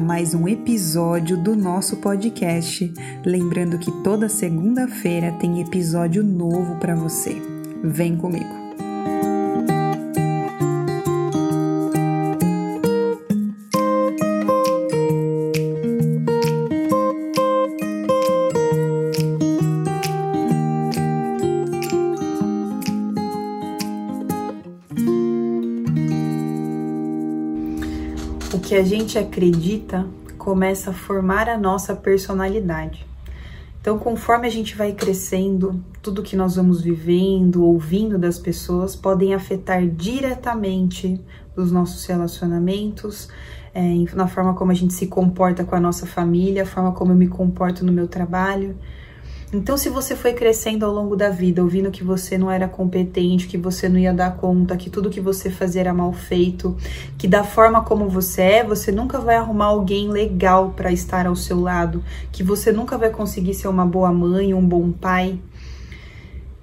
mais um episódio do nosso podcast. Lembrando que toda segunda-feira tem episódio novo para você. Vem comigo. O que a gente acredita começa a formar a nossa personalidade. Então, conforme a gente vai crescendo, tudo que nós vamos vivendo, ouvindo das pessoas, podem afetar diretamente os nossos relacionamentos, é, na forma como a gente se comporta com a nossa família, a forma como eu me comporto no meu trabalho. Então, se você foi crescendo ao longo da vida, ouvindo que você não era competente, que você não ia dar conta, que tudo que você fazia era mal feito, que da forma como você é, você nunca vai arrumar alguém legal para estar ao seu lado, que você nunca vai conseguir ser uma boa mãe, um bom pai.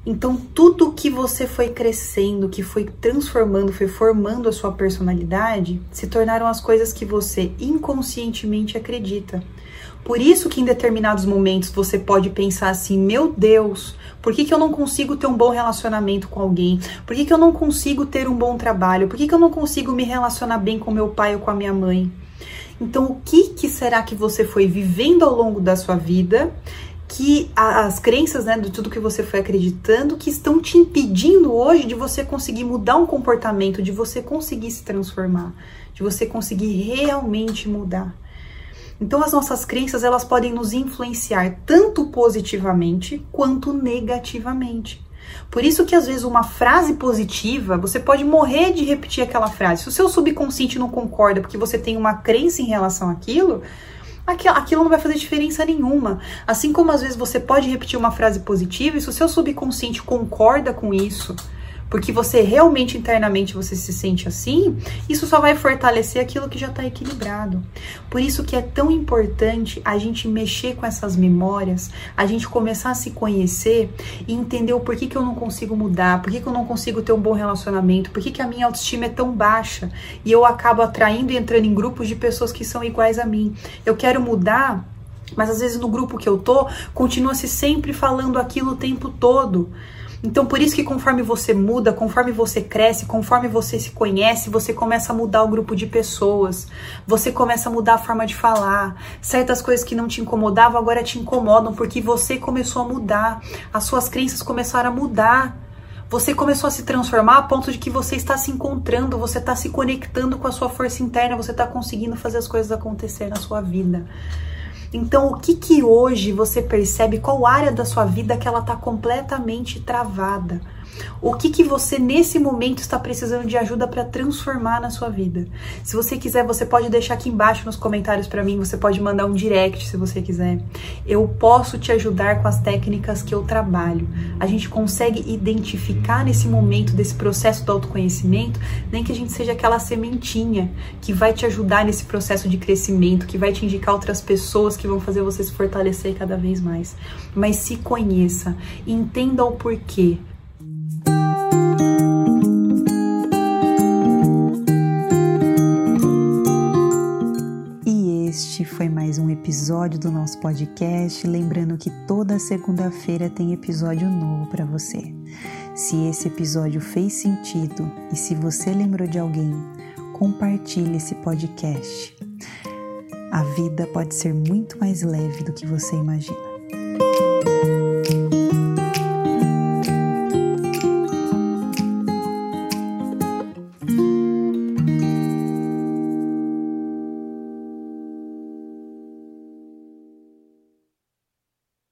Então, tudo que você foi crescendo, que foi transformando, foi formando a sua personalidade, se tornaram as coisas que você inconscientemente acredita. Por isso que em determinados momentos você pode pensar assim, meu Deus, por que, que eu não consigo ter um bom relacionamento com alguém? Por que, que eu não consigo ter um bom trabalho? Por que, que eu não consigo me relacionar bem com meu pai ou com a minha mãe? Então, o que, que será que você foi vivendo ao longo da sua vida que as crenças, né, de tudo que você foi acreditando, que estão te impedindo hoje de você conseguir mudar um comportamento, de você conseguir se transformar, de você conseguir realmente mudar. Então as nossas crenças elas podem nos influenciar tanto positivamente quanto negativamente. Por isso que às vezes uma frase positiva, você pode morrer de repetir aquela frase. Se o seu subconsciente não concorda porque você tem uma crença em relação àquilo, aquilo não vai fazer diferença nenhuma. Assim como às vezes você pode repetir uma frase positiva e se o seu subconsciente concorda com isso, porque você realmente internamente você se sente assim, isso só vai fortalecer aquilo que já está equilibrado. Por isso que é tão importante a gente mexer com essas memórias, a gente começar a se conhecer e entender o porquê que eu não consigo mudar, por que eu não consigo ter um bom relacionamento, por que a minha autoestima é tão baixa e eu acabo atraindo e entrando em grupos de pessoas que são iguais a mim. Eu quero mudar mas às vezes no grupo que eu tô, continua-se sempre falando aquilo o tempo todo. Então, por isso que conforme você muda, conforme você cresce, conforme você se conhece, você começa a mudar o grupo de pessoas, você começa a mudar a forma de falar. Certas coisas que não te incomodavam agora te incomodam porque você começou a mudar, as suas crenças começaram a mudar. Você começou a se transformar a ponto de que você está se encontrando, você está se conectando com a sua força interna, você está conseguindo fazer as coisas acontecer na sua vida. Então, o que que hoje você percebe? Qual área da sua vida que ela está completamente travada? O que que você nesse momento está precisando de ajuda para transformar na sua vida? Se você quiser, você pode deixar aqui embaixo nos comentários para mim, você pode mandar um direct se você quiser. Eu posso te ajudar com as técnicas que eu trabalho. A gente consegue identificar nesse momento desse processo do autoconhecimento, nem que a gente seja aquela sementinha que vai te ajudar nesse processo de crescimento, que vai te indicar outras pessoas que vão fazer você se fortalecer cada vez mais. Mas se conheça, entenda o porquê foi mais um episódio do nosso podcast. Lembrando que toda segunda-feira tem episódio novo para você. Se esse episódio fez sentido e se você lembrou de alguém, compartilhe esse podcast. A vida pode ser muito mais leve do que você imagina.